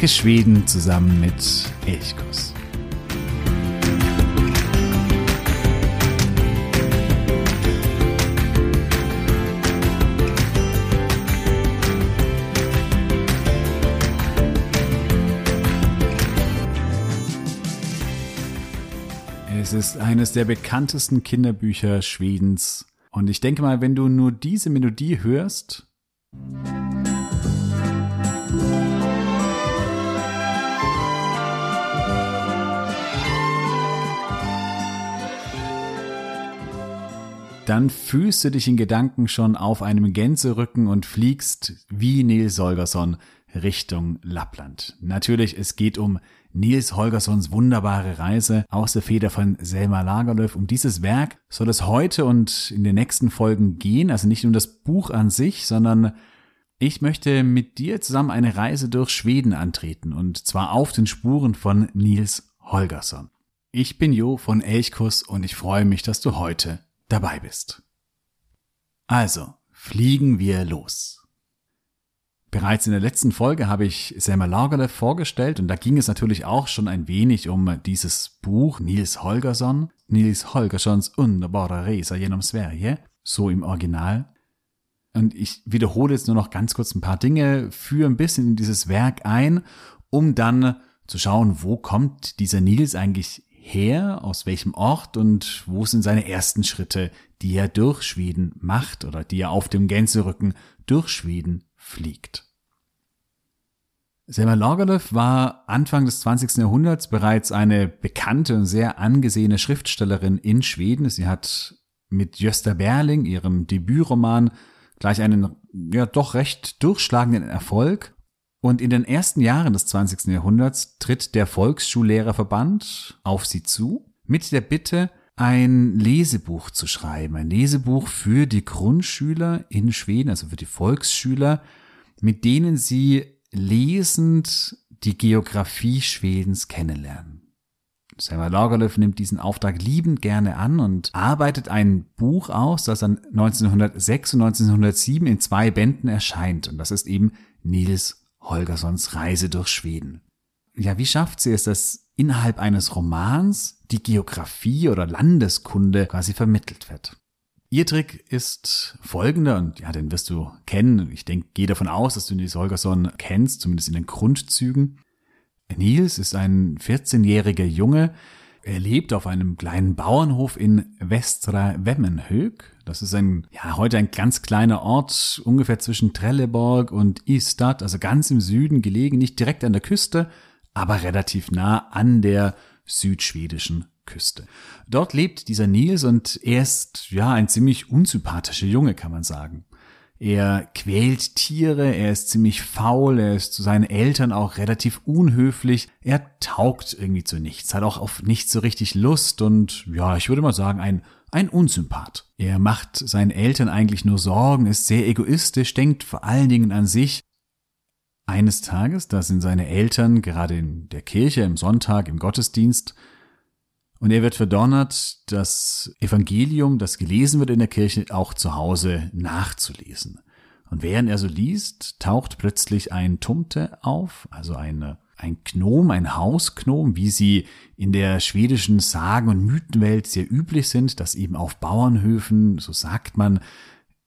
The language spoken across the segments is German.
Entdecke Schweden zusammen mit Elchkuss. Es ist eines der bekanntesten Kinderbücher Schwedens. Und ich denke mal, wenn du nur diese Melodie hörst, dann fühlst du dich in Gedanken schon auf einem Gänserücken und fliegst wie Nils Holgersson Richtung Lappland. Natürlich, es geht um Nils Holgerssons wunderbare Reise aus der Feder von Selma Lagerlöf. Um dieses Werk soll es heute und in den nächsten Folgen gehen. Also nicht um das Buch an sich, sondern ich möchte mit dir zusammen eine Reise durch Schweden antreten und zwar auf den Spuren von Nils Holgersson. Ich bin Jo von Elchkuss und ich freue mich, dass du heute dabei bist. Also, fliegen wir los. Bereits in der letzten Folge habe ich Selma Lagerlöf vorgestellt und da ging es natürlich auch schon ein wenig um dieses Buch Nils Holgersson, Nils Holgerssons Underbara Resa genom Sverige, so im Original. Und ich wiederhole jetzt nur noch ganz kurz ein paar Dinge, führe ein bisschen in dieses Werk ein, um dann zu schauen, wo kommt dieser Nils eigentlich her, aus welchem Ort und wo sind seine ersten Schritte, die er durch Schweden macht oder die er auf dem Gänserücken durch Schweden fliegt. Selma Lagerlöf war Anfang des 20. Jahrhunderts bereits eine bekannte und sehr angesehene Schriftstellerin in Schweden. Sie hat mit Gösta Berling, ihrem Debütroman, gleich einen ja doch recht durchschlagenden Erfolg und in den ersten Jahren des 20. Jahrhunderts tritt der Volksschullehrerverband auf sie zu mit der Bitte, ein Lesebuch zu schreiben, ein Lesebuch für die Grundschüler in Schweden, also für die Volksschüler, mit denen sie lesend die Geografie Schwedens kennenlernen. Selma Lagerlöf nimmt diesen Auftrag liebend gerne an und arbeitet ein Buch aus, das dann 1906 und 1907 in zwei Bänden erscheint. Und das ist eben Nils Holgerssons Reise durch Schweden. Ja, wie schafft sie es, dass innerhalb eines Romans die Geografie oder Landeskunde quasi vermittelt wird? Ihr Trick ist folgender, und ja, den wirst du kennen. Ich denke, gehe davon aus, dass du Nils Holgersson kennst, zumindest in den Grundzügen. Nils ist ein 14-jähriger Junge, er lebt auf einem kleinen Bauernhof in Westra Wemmenhög. Das ist ein, ja, heute ein ganz kleiner Ort, ungefähr zwischen Trelleborg und Istad, also ganz im Süden gelegen, nicht direkt an der Küste, aber relativ nah an der südschwedischen Küste. Dort lebt dieser Nils und er ist, ja, ein ziemlich unsympathischer Junge, kann man sagen. Er quält Tiere, er ist ziemlich faul, er ist zu seinen Eltern auch relativ unhöflich, er taugt irgendwie zu nichts, hat auch auf nichts so richtig Lust und ja, ich würde mal sagen, ein, ein Unsympath. Er macht seinen Eltern eigentlich nur Sorgen, ist sehr egoistisch, denkt vor allen Dingen an sich. Eines Tages, da sind seine Eltern gerade in der Kirche im Sonntag im Gottesdienst und er wird verdonnert, das Evangelium, das gelesen wird in der Kirche, auch zu Hause nachzulesen. Und während er so liest, taucht plötzlich ein Tumte auf, also eine, ein Gnom, ein Hausknom, wie sie in der schwedischen Sagen- und Mythenwelt sehr üblich sind, dass eben auf Bauernhöfen, so sagt man,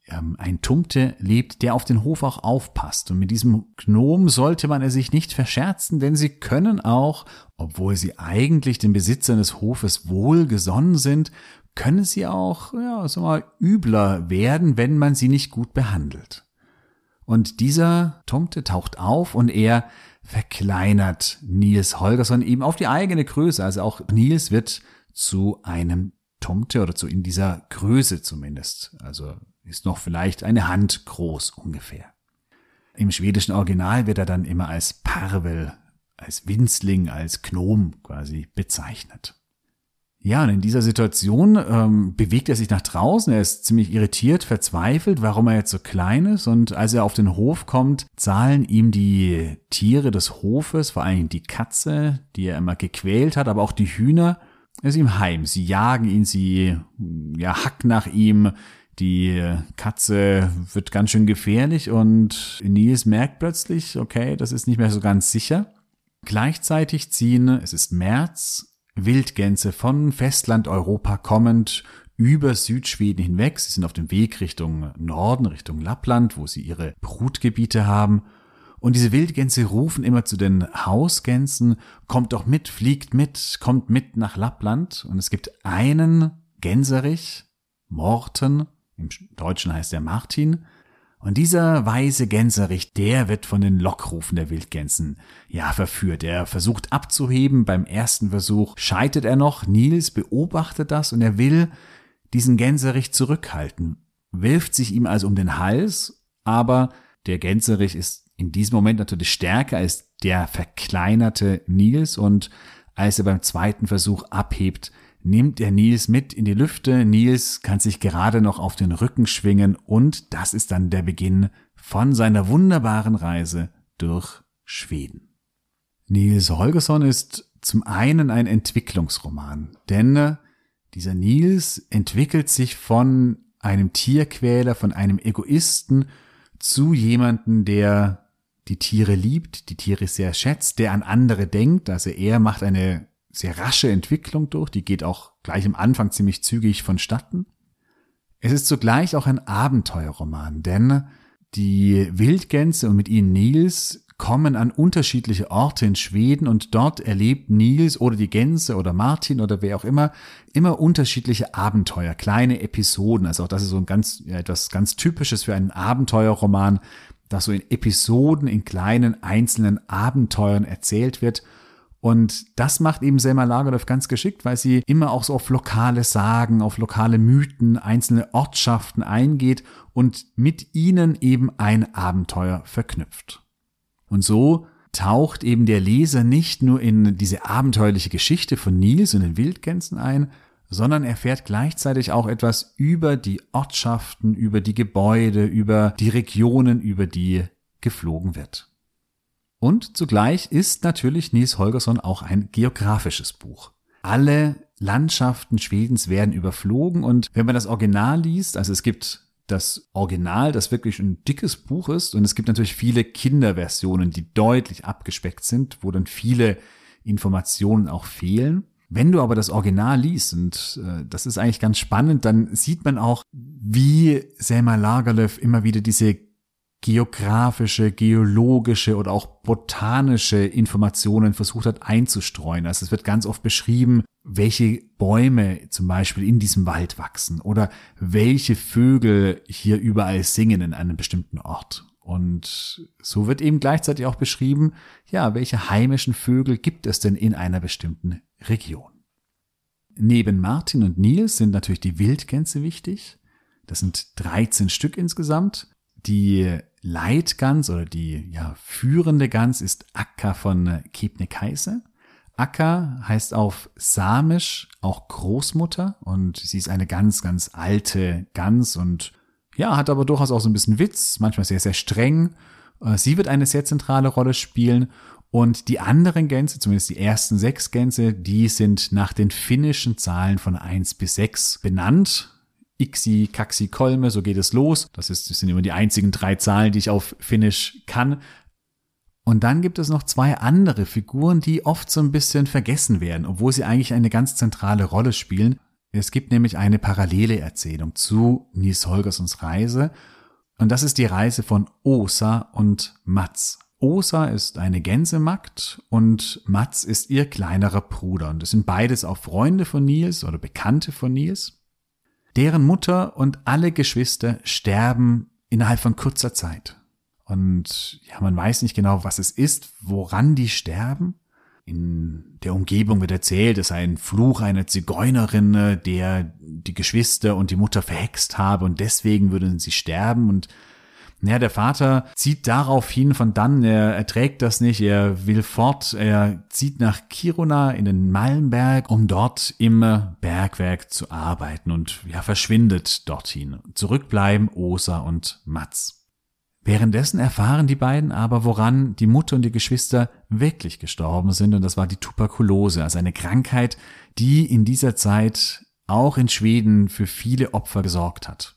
ähm, ein Tumte lebt, der auf den Hof auch aufpasst. Und mit diesem Gnom sollte man es sich nicht verscherzen, denn sie können auch, obwohl sie eigentlich den Besitzern des Hofes wohlgesonnen sind, können sie auch, ja, so mal übler werden, wenn man sie nicht gut behandelt. Und dieser Tumte taucht auf und er verkleinert Nils Holgersson eben auf die eigene Größe. Also auch Nils wird zu einem Tomte oder zu in dieser Größe zumindest. Also ist noch vielleicht eine Hand groß ungefähr. Im schwedischen Original wird er dann immer als Parvel, als Winzling, als Gnom quasi bezeichnet. Ja, und in dieser Situation ähm, bewegt er sich nach draußen. Er ist ziemlich irritiert, verzweifelt, warum er jetzt so klein ist. Und als er auf den Hof kommt, zahlen ihm die Tiere des Hofes, vor allem die Katze, die er immer gequält hat, aber auch die Hühner, er ist ihm heim. Sie jagen ihn, sie ja, hacken nach ihm, Die Katze wird ganz schön gefährlich und Nils merkt plötzlich, okay, das ist nicht mehr so ganz sicher. Gleichzeitig ziehen, es ist März, Wildgänse von Festland Europa kommend über Südschweden hinweg. Sie sind auf dem Weg Richtung Norden, Richtung Lappland, wo sie ihre Brutgebiete haben. Und diese Wildgänse rufen immer zu den Hausgänsen, kommt doch mit, fliegt mit, kommt mit nach Lappland. Und es gibt einen Gänserich, Morten, im Deutschen heißt er Martin, und dieser weise Gänserich, der wird von den Lockrufen der Wildgänsen ja verführt. Er versucht abzuheben. Beim ersten Versuch scheitert er noch. Nils beobachtet das und er will diesen Gänserich zurückhalten, wirft sich ihm also um den Hals, aber der Gänserich ist in diesem Moment natürlich stärker als der verkleinerte Nils und als er beim zweiten Versuch abhebt, nimmt er Nils mit in die Lüfte. Nils kann sich gerade noch auf den Rücken schwingen und das ist dann der Beginn von seiner wunderbaren Reise durch Schweden. Nils Holgersson ist zum einen ein Entwicklungsroman, denn dieser Nils entwickelt sich von einem Tierquäler, von einem Egoisten zu jemanden, der die Tiere liebt, die Tiere sehr schätzt, der an andere denkt. Also er macht eine sehr rasche Entwicklung durch, die geht auch gleich am Anfang ziemlich zügig vonstatten. Es ist zugleich auch ein Abenteuerroman, denn die Wildgänse und mit ihnen Nils kommen an unterschiedliche Orte in Schweden und dort erlebt Nils oder die Gänse oder Martin oder wer auch immer immer unterschiedliche Abenteuer, kleine Episoden. Also auch das ist so ein ganz ja, etwas ganz typisches für einen Abenteuerroman, dass so in Episoden in kleinen einzelnen Abenteuern erzählt wird und das macht eben Selma Lagerlöf ganz geschickt, weil sie immer auch so auf lokale Sagen, auf lokale Mythen, einzelne Ortschaften eingeht und mit ihnen eben ein Abenteuer verknüpft. Und so taucht eben der Leser nicht nur in diese abenteuerliche Geschichte von Nils und den Wildgänsen ein, sondern erfährt gleichzeitig auch etwas über die Ortschaften, über die Gebäude, über die Regionen, über die geflogen wird. Und zugleich ist natürlich Nils Holgersson auch ein geografisches Buch. Alle Landschaften Schwedens werden überflogen und wenn man das Original liest, also es gibt das Original, das wirklich ein dickes Buch ist und es gibt natürlich viele Kinderversionen, die deutlich abgespeckt sind, wo dann viele Informationen auch fehlen. Wenn du aber das Original liest, und äh, das ist eigentlich ganz spannend, dann sieht man auch, wie Selma Lagerlöf immer wieder diese geografische, geologische oder auch botanische Informationen versucht hat einzustreuen. Also es wird ganz oft beschrieben, welche Bäume zum Beispiel in diesem Wald wachsen oder welche Vögel hier überall singen in einem bestimmten Ort. Und so wird eben gleichzeitig auch beschrieben, ja, welche heimischen Vögel gibt es denn in einer bestimmten Region. Neben Martin und Nils sind natürlich die Wildgänse wichtig. Das sind 13 Stück insgesamt. Die Leitgans oder die ja, führende Gans ist Akka von Kebnekaise. Akka heißt auf Samisch auch Großmutter und sie ist eine ganz, ganz alte Gans und ja, hat aber durchaus auch so ein bisschen Witz, manchmal sehr, sehr streng. Äh, sie wird eine sehr zentrale Rolle spielen und die anderen Gänse, zumindest die ersten sechs Gänse, die sind nach den finnischen Zahlen von eins bis sechs benannt. Ixi, Kaxi, Kolme, so geht es los. Das, ist, das sind immer die einzigen drei Zahlen, die ich auf Finnisch kann. Und dann gibt es noch zwei andere Figuren, die oft so ein bisschen vergessen werden, obwohl sie eigentlich eine ganz zentrale Rolle spielen. Es gibt nämlich eine parallele Erzählung zu Nils Holgersons Reise. Und das ist die Reise von Osa und Mats. Osa ist eine Gänsemagd und Mats ist ihr kleinerer Bruder. Und das sind beides auch Freunde von Nils oder Bekannte von Nils. Deren Mutter und alle Geschwister sterben innerhalb von kurzer Zeit. Und ja, man weiß nicht genau, was es ist, woran die sterben. In der Umgebung wird erzählt, es sei ein Fluch einer Zigeunerin, der die Geschwister und die Mutter verhext habe und deswegen würden sie sterben und ja, der Vater zieht darauf hin von dann, er erträgt das nicht, er will fort, er zieht nach Kiruna in den Malmberg, um dort im Bergwerk zu arbeiten und ja, verschwindet dorthin. Zurückbleiben Osa und Mats. Währenddessen erfahren die beiden aber, woran die Mutter und die Geschwister wirklich gestorben sind, und das war die Tuberkulose, also eine Krankheit, die in dieser Zeit auch in Schweden für viele Opfer gesorgt hat.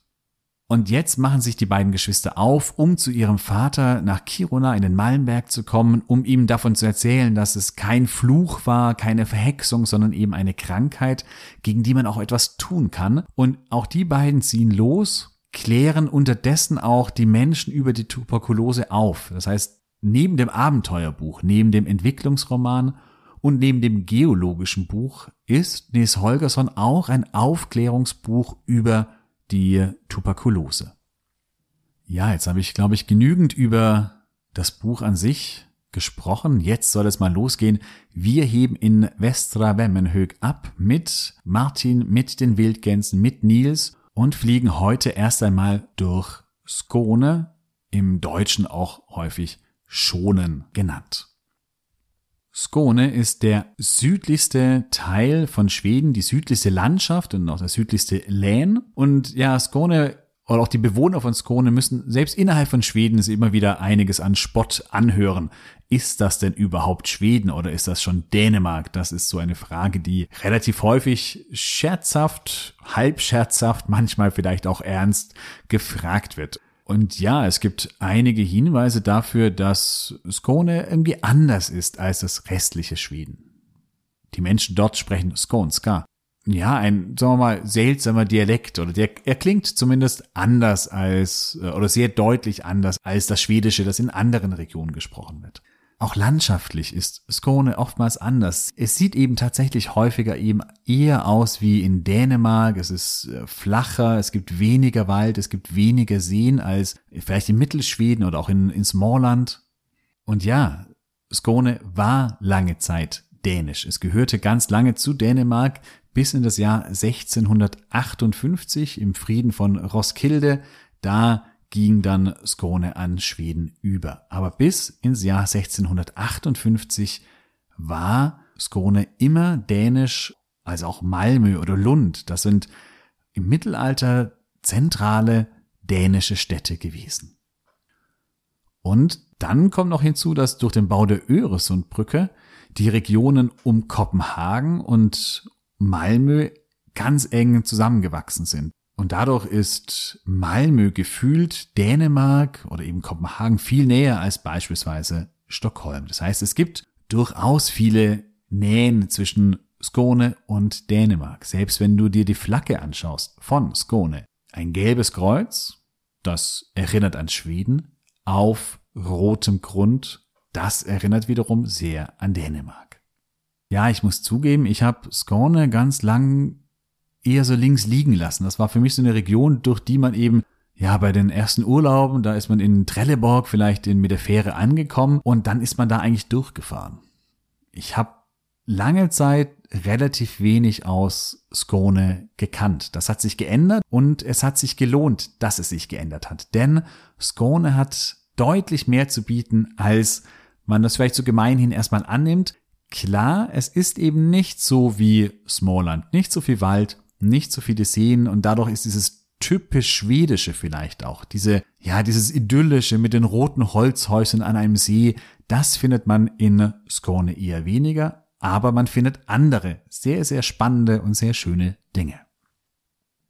Und jetzt machen sich die beiden Geschwister auf, um zu ihrem Vater nach Kiruna in den Malmberg zu kommen, um ihm davon zu erzählen, dass es kein Fluch war, keine Verhexung, sondern eben eine Krankheit, gegen die man auch etwas tun kann. Und auch die beiden ziehen los, klären unterdessen auch die Menschen über die Tuberkulose auf. Das heißt, neben dem Abenteuerbuch, neben dem Entwicklungsroman und neben dem geologischen Buch ist Nils Holgersson auch ein Aufklärungsbuch über die Tuberkulose. Ja, jetzt habe ich, glaube ich, genügend über das Buch an sich gesprochen. Jetzt soll es mal losgehen. Wir heben in Westra Wemmenhög ab mit Martin, mit den Wildgänsen, mit Nils und fliegen heute erst einmal durch Skone, im Deutschen auch häufig Schonen genannt. Skone ist der südlichste Teil von Schweden, die südlichste Landschaft und auch der südlichste Län. Und ja, Skone oder auch die Bewohner von Skone müssen selbst innerhalb von Schweden immer wieder einiges an Spott anhören. Ist das denn überhaupt Schweden oder ist das schon Dänemark? Das ist so eine Frage, die relativ häufig scherzhaft, halb scherzhaft, manchmal vielleicht auch ernst gefragt wird. Und ja, es gibt einige Hinweise dafür, dass Skåne irgendwie anders ist als das restliche Schweden. Die Menschen dort sprechen Skånska. Ja, ein, sagen wir mal, seltsamer Dialekt oder der, er klingt zumindest anders als, oder sehr deutlich anders als das Schwedische, das in anderen Regionen gesprochen wird. Auch landschaftlich ist Skåne oftmals anders. Es sieht eben tatsächlich häufiger eben eher aus wie in Dänemark. Es ist äh, flacher, es gibt weniger Wald, es gibt weniger Seen als vielleicht in Mittelschweden oder auch in, in Smallland. Und ja, Skåne war lange Zeit dänisch. Es gehörte ganz lange zu Dänemark bis in das Jahr 1658 im Frieden von Roskilde. Da ging dann Skåne an Schweden über. Aber bis ins Jahr 1658 war Skåne immer dänisch, also auch Malmö oder Lund. Das sind im Mittelalter zentrale dänische Städte gewesen. Und dann kommt noch hinzu, dass durch den Bau der Öresundbrücke die Regionen um Kopenhagen und Malmö ganz eng zusammengewachsen sind. Und dadurch ist Malmö gefühlt Dänemark oder eben Kopenhagen viel näher als beispielsweise Stockholm. Das heißt, es gibt durchaus viele Nähen zwischen Skåne und Dänemark. Selbst wenn du dir die Flagge anschaust von Skåne. Ein gelbes Kreuz, das erinnert an Schweden, auf rotem Grund, das erinnert wiederum sehr an Dänemark. Ja, ich muss zugeben, ich habe Skåne ganz lang eher so links liegen lassen. Das war für mich so eine Region, durch die man eben ja, bei den ersten Urlauben, da ist man in Trelleborg vielleicht in, mit der Fähre angekommen und dann ist man da eigentlich durchgefahren. Ich habe lange Zeit relativ wenig aus Skone gekannt. Das hat sich geändert und es hat sich gelohnt, dass es sich geändert hat. Denn Skone hat deutlich mehr zu bieten, als man das vielleicht so gemeinhin erstmal annimmt. Klar, es ist eben nicht so wie Smallland, nicht so viel Wald, nicht so viele Seen und dadurch ist dieses typisch schwedische vielleicht auch. Diese, ja, dieses idyllische mit den roten Holzhäusern an einem See, das findet man in Skåne eher weniger, aber man findet andere sehr, sehr spannende und sehr schöne Dinge.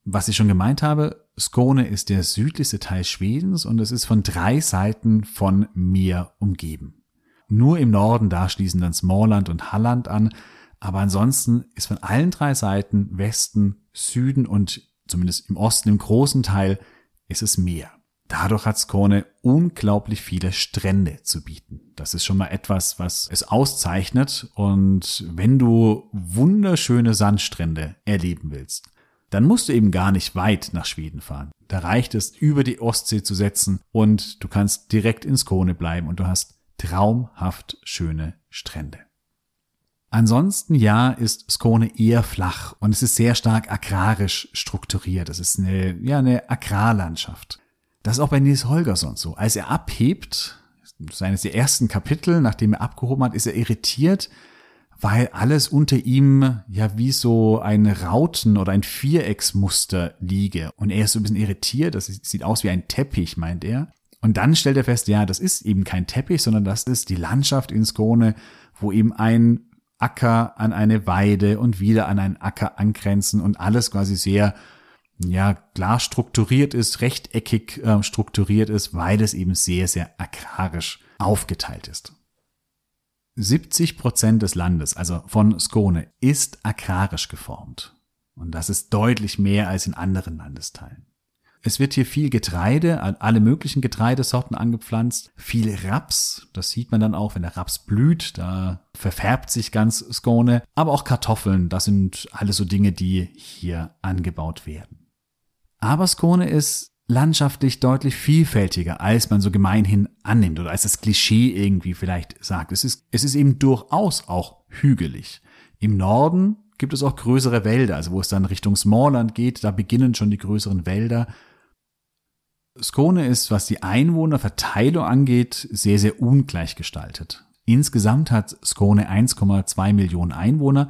Was ich schon gemeint habe, Skåne ist der südlichste Teil Schwedens und es ist von drei Seiten von Meer umgeben. Nur im Norden da schließen dann Småland und Halland an, aber ansonsten ist von allen drei Seiten, Westen, Süden und zumindest im Osten, im großen Teil, ist es Meer. Dadurch hat Skåne unglaublich viele Strände zu bieten. Das ist schon mal etwas, was es auszeichnet. Und wenn du wunderschöne Sandstrände erleben willst, dann musst du eben gar nicht weit nach Schweden fahren. Da reicht es, über die Ostsee zu setzen und du kannst direkt in Skåne bleiben und du hast traumhaft schöne Strände. Ansonsten ja, ist Skone eher flach und es ist sehr stark agrarisch strukturiert. Es ist eine, ja, eine Agrarlandschaft. Das ist auch bei Nils Holgersson so. Als er abhebt, seines der ersten Kapitel, nachdem er abgehoben hat, ist er irritiert, weil alles unter ihm ja wie so ein Rauten- oder ein Vierecksmuster liege. Und er ist so ein bisschen irritiert, das sieht aus wie ein Teppich, meint er. Und dann stellt er fest, ja, das ist eben kein Teppich, sondern das ist die Landschaft in Skone, wo eben ein Acker an eine Weide und wieder an einen Acker angrenzen und alles quasi sehr, ja, klar strukturiert ist, rechteckig äh, strukturiert ist, weil es eben sehr, sehr agrarisch aufgeteilt ist. 70 Prozent des Landes, also von Skone, ist agrarisch geformt. Und das ist deutlich mehr als in anderen Landesteilen. Es wird hier viel Getreide, alle möglichen Getreidesorten angepflanzt, viel Raps, das sieht man dann auch, wenn der Raps blüht, da verfärbt sich ganz Skone, aber auch Kartoffeln, das sind alles so Dinge, die hier angebaut werden. Aber Skone ist landschaftlich deutlich vielfältiger, als man so gemeinhin annimmt oder als das Klischee irgendwie vielleicht sagt. Es ist, es ist eben durchaus auch hügelig. Im Norden gibt es auch größere Wälder, also wo es dann Richtung Smallland geht, da beginnen schon die größeren Wälder. Skone ist, was die Einwohnerverteilung angeht, sehr, sehr ungleich gestaltet. Insgesamt hat Skone 1,2 Millionen Einwohner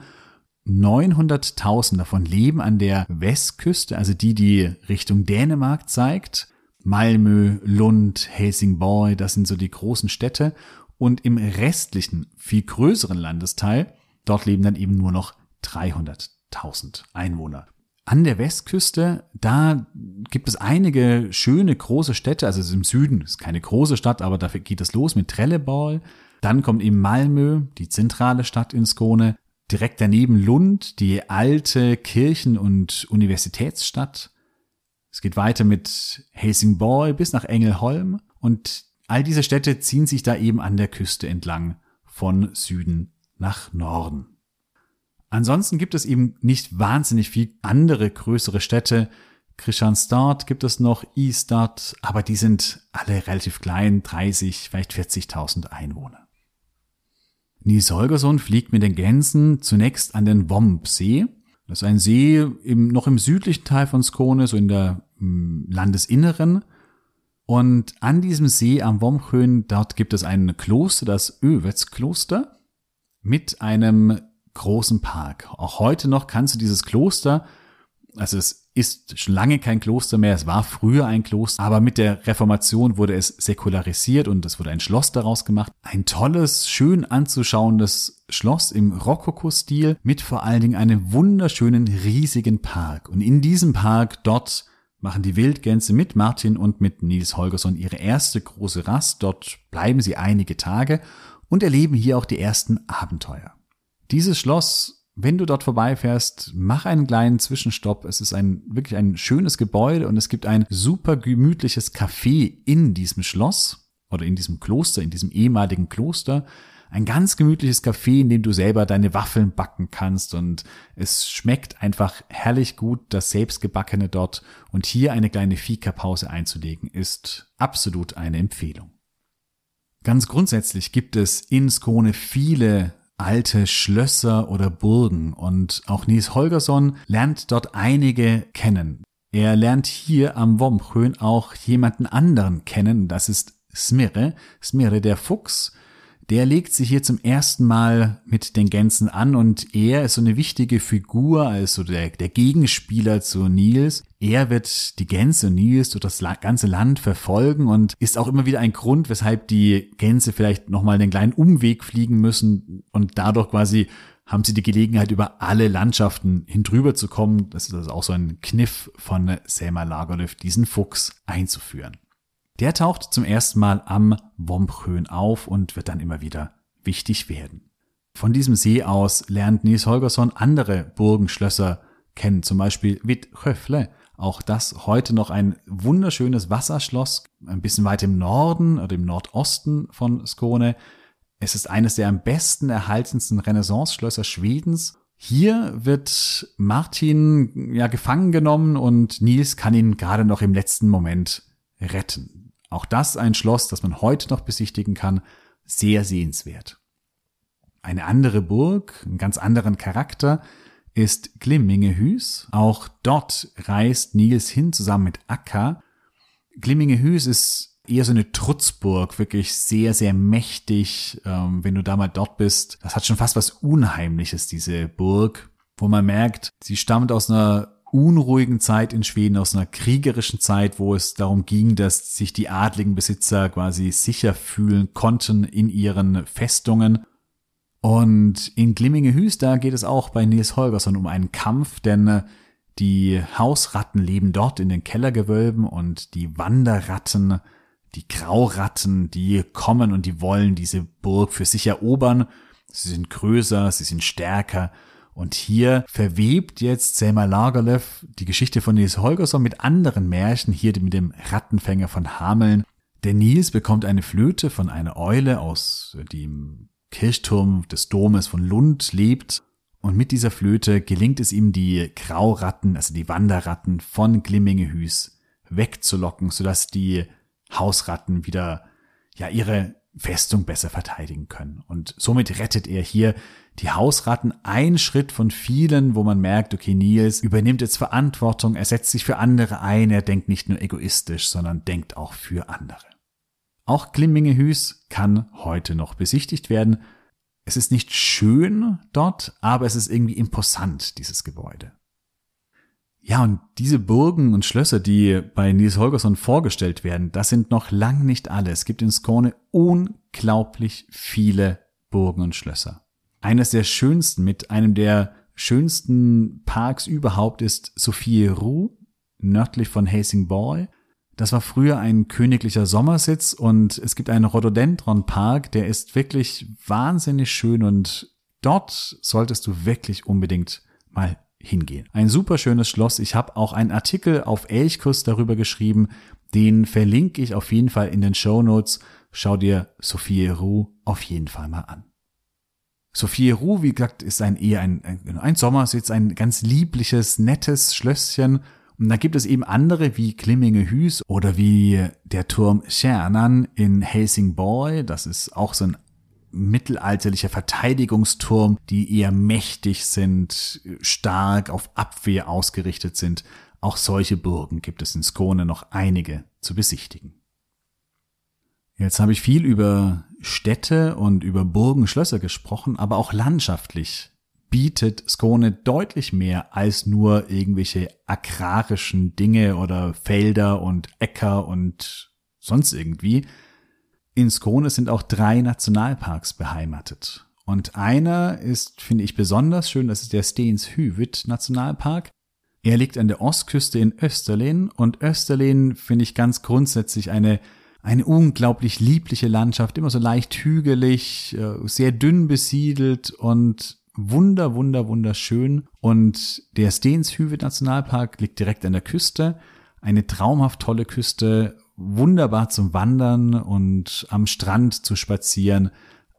900.000 davon leben an der Westküste, also die, die Richtung Dänemark zeigt. Malmö, Lund, Helsingborg, das sind so die großen Städte. Und im restlichen, viel größeren Landesteil, dort leben dann eben nur noch 300.000 Einwohner. An der Westküste, da gibt es einige schöne große Städte, also im Süden ist keine große Stadt, aber dafür geht es los mit Trelleborg. Dann kommt eben Malmö, die zentrale Stadt in Skone. Direkt daneben Lund, die alte Kirchen- und Universitätsstadt. Es geht weiter mit Helsingborg bis nach Engelholm und all diese Städte ziehen sich da eben an der Küste entlang von Süden nach Norden. Ansonsten gibt es eben nicht wahnsinnig viel andere größere Städte. Kristianstad gibt es noch, Istad, aber die sind alle relativ klein, 30, vielleicht 40.000 Einwohner. Nies Holgersson fliegt mit den Gänsen zunächst an den Wombsee. Das ist ein See im, noch im südlichen Teil von Skone, so in der hm, Landesinneren. Und an diesem See am Womchön, dort gibt es ein Kloster, das Övetskloster, mit einem großen Park. Auch heute noch kannst du dieses Kloster, also es ist schon lange kein Kloster mehr, es war früher ein Kloster, aber mit der Reformation wurde es säkularisiert und es wurde ein Schloss daraus gemacht. Ein tolles, schön anzuschauendes Schloss im Rokoko-Stil mit vor allen Dingen einem wunderschönen, riesigen Park. Und in diesem Park dort machen die Wildgänse mit Martin und mit Nils Holgersson ihre erste große Rast. Dort bleiben sie einige Tage und erleben hier auch die ersten Abenteuer. Dieses Schloss wenn du dort vorbeifährst, mach einen kleinen Zwischenstopp. Es ist ein wirklich ein schönes Gebäude und es gibt ein super gemütliches Café in diesem Schloss oder in diesem Kloster, in diesem ehemaligen Kloster. Ein ganz gemütliches Café, in dem du selber deine Waffeln backen kannst und es schmeckt einfach herrlich gut, das selbstgebackene dort und hier eine kleine Fika-Pause einzulegen ist absolut eine Empfehlung. Ganz grundsätzlich gibt es in Skone viele alte Schlösser oder Burgen. Und auch Nies Holgersson lernt dort einige kennen. Er lernt hier am Womchön auch jemanden anderen kennen, das ist Smirre, Smirre der Fuchs, der legt sich hier zum ersten Mal mit den Gänsen an und er ist so eine wichtige Figur, also der, der Gegenspieler zu Nils. Er wird die Gänse und Nils durch das ganze Land verfolgen und ist auch immer wieder ein Grund, weshalb die Gänse vielleicht nochmal den kleinen Umweg fliegen müssen und dadurch quasi haben sie die Gelegenheit, über alle Landschaften hindrüber zu kommen. Das ist also auch so ein Kniff von Selma Lagerlöf, diesen Fuchs einzuführen. Der taucht zum ersten Mal am Womprön auf und wird dann immer wieder wichtig werden. Von diesem See aus lernt Nies Holgersson andere Burgenschlösser kennen, zum Beispiel Wittchöfle. Auch das heute noch ein wunderschönes Wasserschloss, ein bisschen weit im Norden oder im Nordosten von Skone. Es ist eines der am besten erhaltensten Renaissance-Schlösser Schwedens. Hier wird Martin ja gefangen genommen und Nils kann ihn gerade noch im letzten Moment retten. Auch das ein Schloss, das man heute noch besichtigen kann, sehr sehenswert. Eine andere Burg, einen ganz anderen Charakter, ist Glimmingehüs. Auch dort reist Nils hin zusammen mit Akka. Glimmingehüs ist eher so eine Trutzburg, wirklich sehr, sehr mächtig. Ähm, wenn du da mal dort bist, das hat schon fast was Unheimliches, diese Burg, wo man merkt, sie stammt aus einer unruhigen Zeit in Schweden, aus einer kriegerischen Zeit, wo es darum ging, dass sich die adligen Besitzer quasi sicher fühlen konnten in ihren Festungen. Und in Glimmingehüs, da geht es auch bei Nils Holgersson um einen Kampf, denn äh, Die Hausratten leben dort in den Kellergewölben und die Wanderratten, die Grauratten, die kommen und die wollen diese Burg für sich erobern. Sie sind größer, sie sind stärker. Und hier verwebt jetzt Selma Lagerlöf die Geschichte von Nils Holgersson mit anderen Märchen, hier mit dem Rattenfänger von Hameln. Der Nils bekommt eine Flöte von einer Eule aus, die im Kirchturm des Domes von Lund lebt und mit dieser Flöte gelingt es ihm, die Grauratten, also die Wanderratten von Glimmingehüs wegzulocken, sodass die Hausratten wieder, ja, ihre Festung besser verteidigen können. Und somit rettet er hier die Hausratten ein Schritt von vielen, wo man merkt, okay, Nils übernimmt jetzt Verantwortung, er setzt sich für andere ein, er denkt nicht nur egoistisch, sondern denkt auch für andere. Auch Glimmingehüs kann heute noch besichtigt werden es ist nicht schön dort, aber es ist irgendwie imposant, dieses Gebäude. Ja, und diese Burgen und Schlösser, die bei Nils Holgersson vorgestellt werden, das sind noch lang nicht alle. Es gibt in Skåne unglaublich viele Burgen und Schlösser. Eines der schönsten mit einem der schönsten Parks überhaupt ist Sophie Ruh, nördlich von Helsingborg. Das war früher ein königlicher Sommersitz und es gibt einen Rhododendron-Park, der ist wirklich wahnsinnig schön und dort solltest du wirklich unbedingt mal hingehen. Ein super schönes Schloss. Ich habe auch einen Artikel auf Elchkuss darüber geschrieben. Den verlinke ich auf jeden Fall in den Show Notes. Schau dir Sophie Ruh auf jeden Fall mal an. Sophie Ruh, wie gesagt, ist ein eher ein, ein, ein Sommersitz, ein ganz liebliches, nettes Schlösschen und da gibt es eben andere wie Klimminge Hüs oder wie der Turm Schernan in Helsingborg. Das ist auch so ein mittelalterlicher Verteidigungsturm, die eher mächtig sind, stark auf Abwehr ausgerichtet sind. Auch solche Burgen gibt es in Skone noch einige zu besichtigen. Jetzt habe ich viel über Städte und über Burgen, Schlösser gesprochen, aber auch landschaftlich bietet Skone deutlich mehr als nur irgendwelche agrarischen Dinge oder Felder und Äcker und sonst irgendwie. In Skone sind auch drei Nationalparks beheimatet. Und einer ist, finde ich, besonders schön, das ist der Steenshüvit Nationalpark. Er liegt an der Ostküste in Österlen und Österlen finde ich ganz grundsätzlich eine eine unglaublich liebliche Landschaft, immer so leicht hügelig, äh, sehr dünn besiedelt und wunder, wunder, wunderschön. Und der Steenshüve Nationalpark liegt direkt an der Küste. Eine traumhaft tolle Küste, wunderbar zum Wandern und am Strand zu spazieren.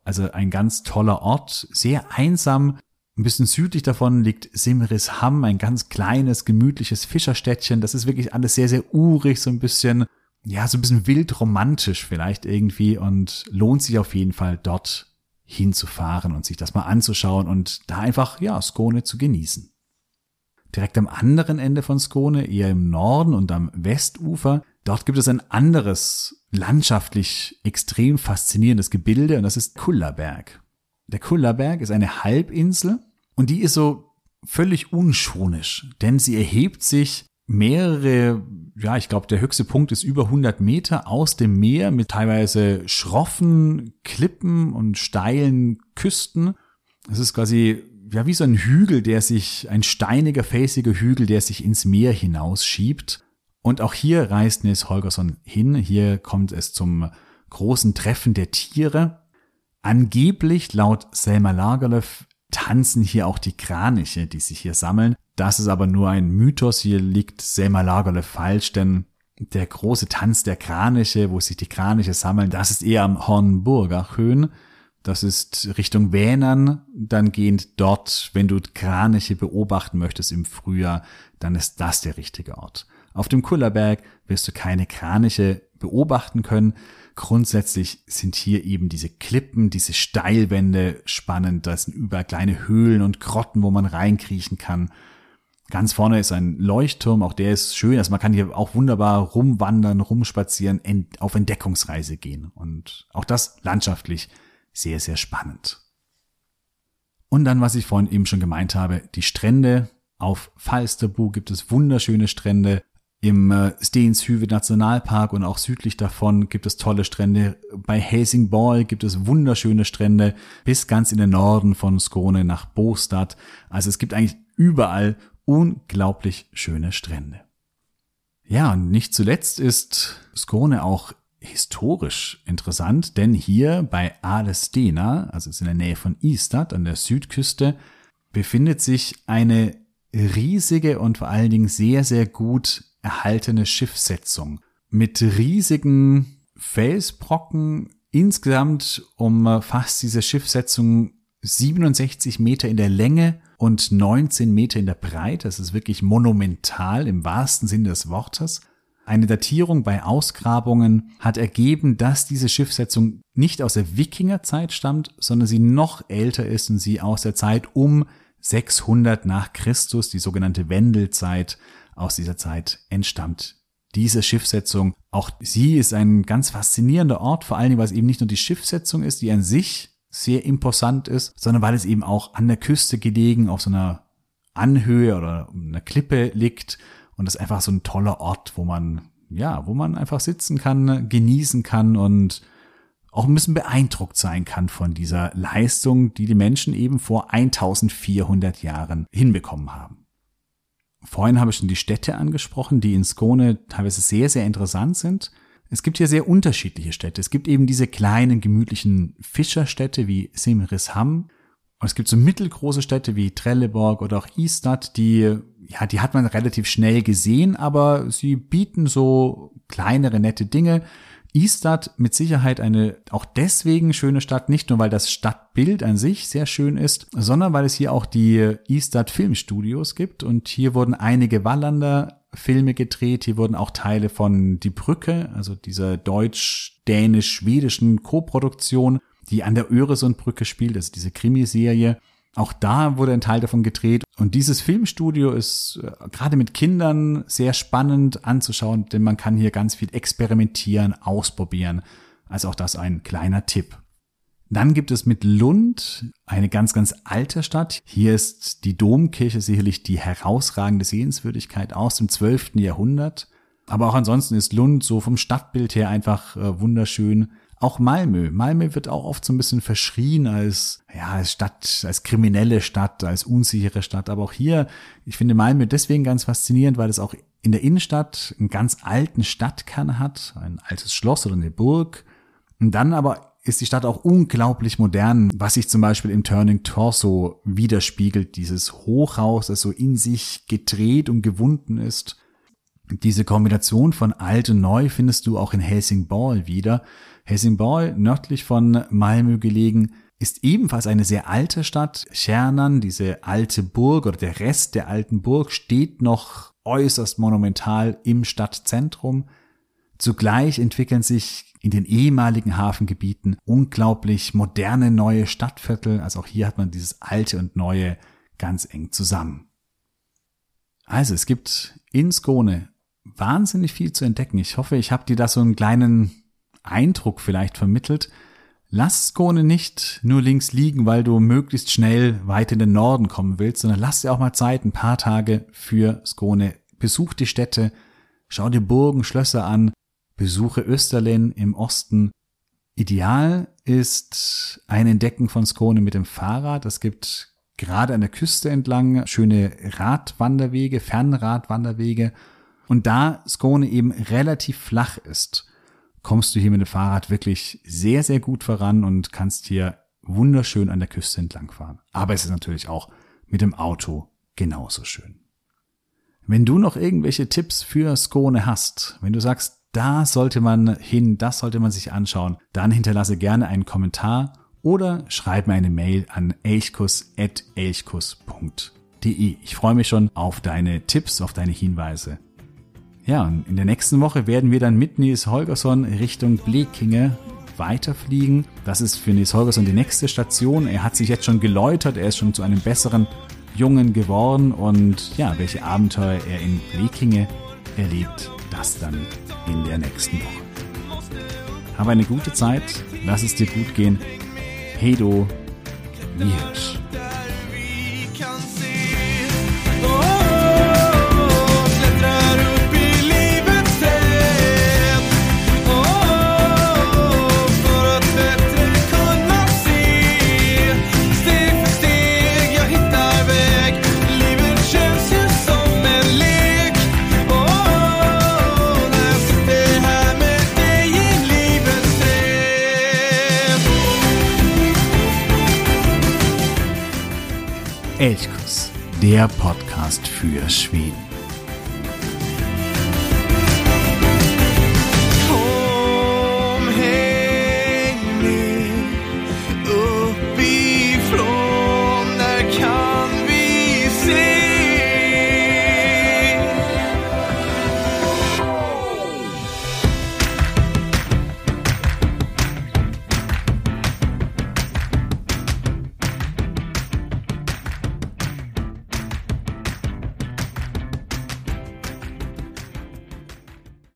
Also ein ganz toller Ort, sehr einsam. Ein bisschen südlich davon liegt Simrisham, ein ganz kleines, gemütliches Fischerstädtchen. Das ist wirklich alles sehr, sehr urig, so ein bisschen, ja, so ein bisschen wild romantisch vielleicht irgendwie und lohnt sich auf jeden Fall dort hinzufahren und sich das mal anzuschauen und da einfach, ja, Skone zu genießen. Direkt am anderen Ende von Skone, eher im Norden und am Westufer, dort gibt es ein anderes landschaftlich extrem faszinierendes Gebilde und das ist Kullaberg. Der Kullaberg ist eine Halbinsel und die ist so völlig unschonisch, denn sie erhebt sich mehrere, ja, ich glaube, der höchste Punkt ist über 100 Meter aus dem Meer mit teilweise schroffen Klippen und steilen Küsten. Es ist quasi, ja, wie so ein Hügel, der sich, ein steiniger, felsiger Hügel, der sich ins Meer hinausschiebt. Und auch hier reist Nils Holgersson hin. Hier kommt es zum großen Treffen der Tiere. Angeblich, laut Selma Lagerlöf, tanzen hier auch die Kraniche, die sich hier sammeln. Das ist aber nur ein Mythos. Hier liegt Selma Lagerle falsch, denn der große Tanz der Kraniche, wo sich die Kraniche sammeln, das ist eher am Hornburger Höhen. Das ist Richtung Vänern, dann gehend dort, wenn du Kraniche beobachten möchtest im Frühjahr, dann ist das der richtige Ort. Auf dem Kullerberg wirst du keine Kraniche beobachten können. Grundsätzlich sind hier eben diese Klippen, diese Steilwände spannend. Da sind überall kleine Höhlen und Grotten, wo man reinkriechen kann. Ganz vorne ist ein Leuchtturm, auch der ist schön. Also man kann hier auch wunderbar rumwandern, rumspazieren, auf Entdeckungsreise gehen. Und auch das landschaftlich sehr, sehr spannend. Und dann, was ich vorhin eben schon gemeint habe, die Strände. Auf Falsterbo gibt es wunderschöne Strände. Im äh, Steenshüve Nationalpark und auch südlich davon gibt es tolle Strände. Bei Helsingborg gibt es wunderschöne Strände bis ganz in den Norden von Skåne nach Bostad. Also es gibt eigentlich überall unglaublich schöne Strände. Ja, und nicht zuletzt ist Skone auch historisch interessant, denn hier bei Alestena, also in der Nähe von Istad an der Südküste, befindet sich eine riesige und vor allen Dingen sehr, sehr gut erhaltene Schiffsetzung mit riesigen Felsbrocken. Insgesamt umfasst diese Schiffsetzung 67 Meter in der Länge und 19 Meter in der Breite. Das ist wirklich monumental im wahrsten Sinne des Wortes. Eine Datierung bei Ausgrabungen hat ergeben, dass diese Schiffsetzung nicht aus der Wikingerzeit stammt, sondern sie noch älter ist und sie aus der Zeit um 600 nach Christus, die sogenannte Wendelzeit, aus dieser Zeit entstammt. Diese Schiffsetzung, auch sie ist ein ganz faszinierender Ort, vor allen Dingen, weil es eben nicht nur die Schiffsetzung ist, die an sich sehr imposant ist, sondern weil es eben auch an der Küste gelegen auf so einer Anhöhe oder einer Klippe liegt und das ist einfach so ein toller Ort, wo man, ja, wo man einfach sitzen kann, genießen kann und auch ein bisschen beeindruckt sein kann von dieser Leistung, die die Menschen eben vor 1400 Jahren hinbekommen haben. Vorhin habe ich schon die Städte angesprochen, die in Skone teilweise sehr, sehr interessant sind. Es gibt hier sehr unterschiedliche Städte. Es gibt eben diese kleinen, gemütlichen Fischerstädte wie Simrisham. Und es gibt so mittelgroße Städte wie Trelleborg oder auch Istad, die ja, die hat man relativ schnell gesehen, aber sie bieten so kleinere, nette Dinge. Istad mit Sicherheit eine auch deswegen schöne Stadt, nicht nur weil das Stadtbild an sich sehr schön ist, sondern weil es hier auch die Istad Filmstudios gibt. Und hier wurden einige Wallander Filme gedreht, hier wurden auch Teile von Die Brücke, also dieser deutsch-dänisch-schwedischen Koproduktion, die an der Öresundbrücke spielt, also diese Krimiserie, auch da wurde ein Teil davon gedreht. Und dieses Filmstudio ist äh, gerade mit Kindern sehr spannend anzuschauen, denn man kann hier ganz viel experimentieren, ausprobieren. Also auch das ein kleiner Tipp. Dann gibt es mit Lund eine ganz, ganz alte Stadt. Hier ist die Domkirche sicherlich die herausragende Sehenswürdigkeit aus dem 12. Jahrhundert. Aber auch ansonsten ist Lund so vom Stadtbild her einfach äh, wunderschön. Auch Malmö. Malmö wird auch oft so ein bisschen verschrien als, ja, als Stadt, als kriminelle Stadt, als unsichere Stadt. Aber auch hier, ich finde Malmö deswegen ganz faszinierend, weil es auch in der Innenstadt einen ganz alten Stadtkern hat, ein altes Schloss oder eine Burg. Und dann aber ist die Stadt auch unglaublich modern, was sich zum Beispiel im Turning Torso widerspiegelt. Dieses Hochhaus, das so in sich gedreht und gewunden ist. Diese Kombination von alt und neu findest du auch in Helsingborg wieder. Helsingborg, nördlich von Malmö gelegen, ist ebenfalls eine sehr alte Stadt. Schernan, diese alte Burg oder der Rest der alten Burg steht noch äußerst monumental im Stadtzentrum. Zugleich entwickeln sich in den ehemaligen Hafengebieten unglaublich moderne neue Stadtviertel. Also auch hier hat man dieses alte und neue ganz eng zusammen. Also es gibt in Skone wahnsinnig viel zu entdecken. Ich hoffe, ich habe dir da so einen kleinen Eindruck vielleicht vermittelt. Lass Skone nicht nur links liegen, weil du möglichst schnell weit in den Norden kommen willst, sondern lass dir auch mal Zeit, ein paar Tage für Skone. Besuch die Städte, schau dir Burgen, Schlösser an, besuche Österlen im Osten. Ideal ist ein Entdecken von Skone mit dem Fahrrad. Es gibt gerade an der Küste entlang schöne Radwanderwege, Fernradwanderwege. Und da Skone eben relativ flach ist, kommst du hier mit dem Fahrrad wirklich sehr, sehr gut voran und kannst hier wunderschön an der Küste entlang fahren. Aber es ist natürlich auch mit dem Auto genauso schön. Wenn du noch irgendwelche Tipps für Skone hast, wenn du sagst, da sollte man hin, das sollte man sich anschauen, dann hinterlasse gerne einen Kommentar oder schreib mir eine Mail an elchkus.elchkus.de. Ich freue mich schon auf deine Tipps, auf deine Hinweise. Ja, in der nächsten Woche werden wir dann mit Nils Holgersson Richtung Blekinge weiterfliegen. Das ist für Nils Holgersson die nächste Station. Er hat sich jetzt schon geläutert, er ist schon zu einem besseren Jungen geworden und ja, welche Abenteuer er in Blekinge erlebt, das dann in der nächsten Woche. Habe eine gute Zeit, lass es dir gut gehen. Hedo, wie Sweden.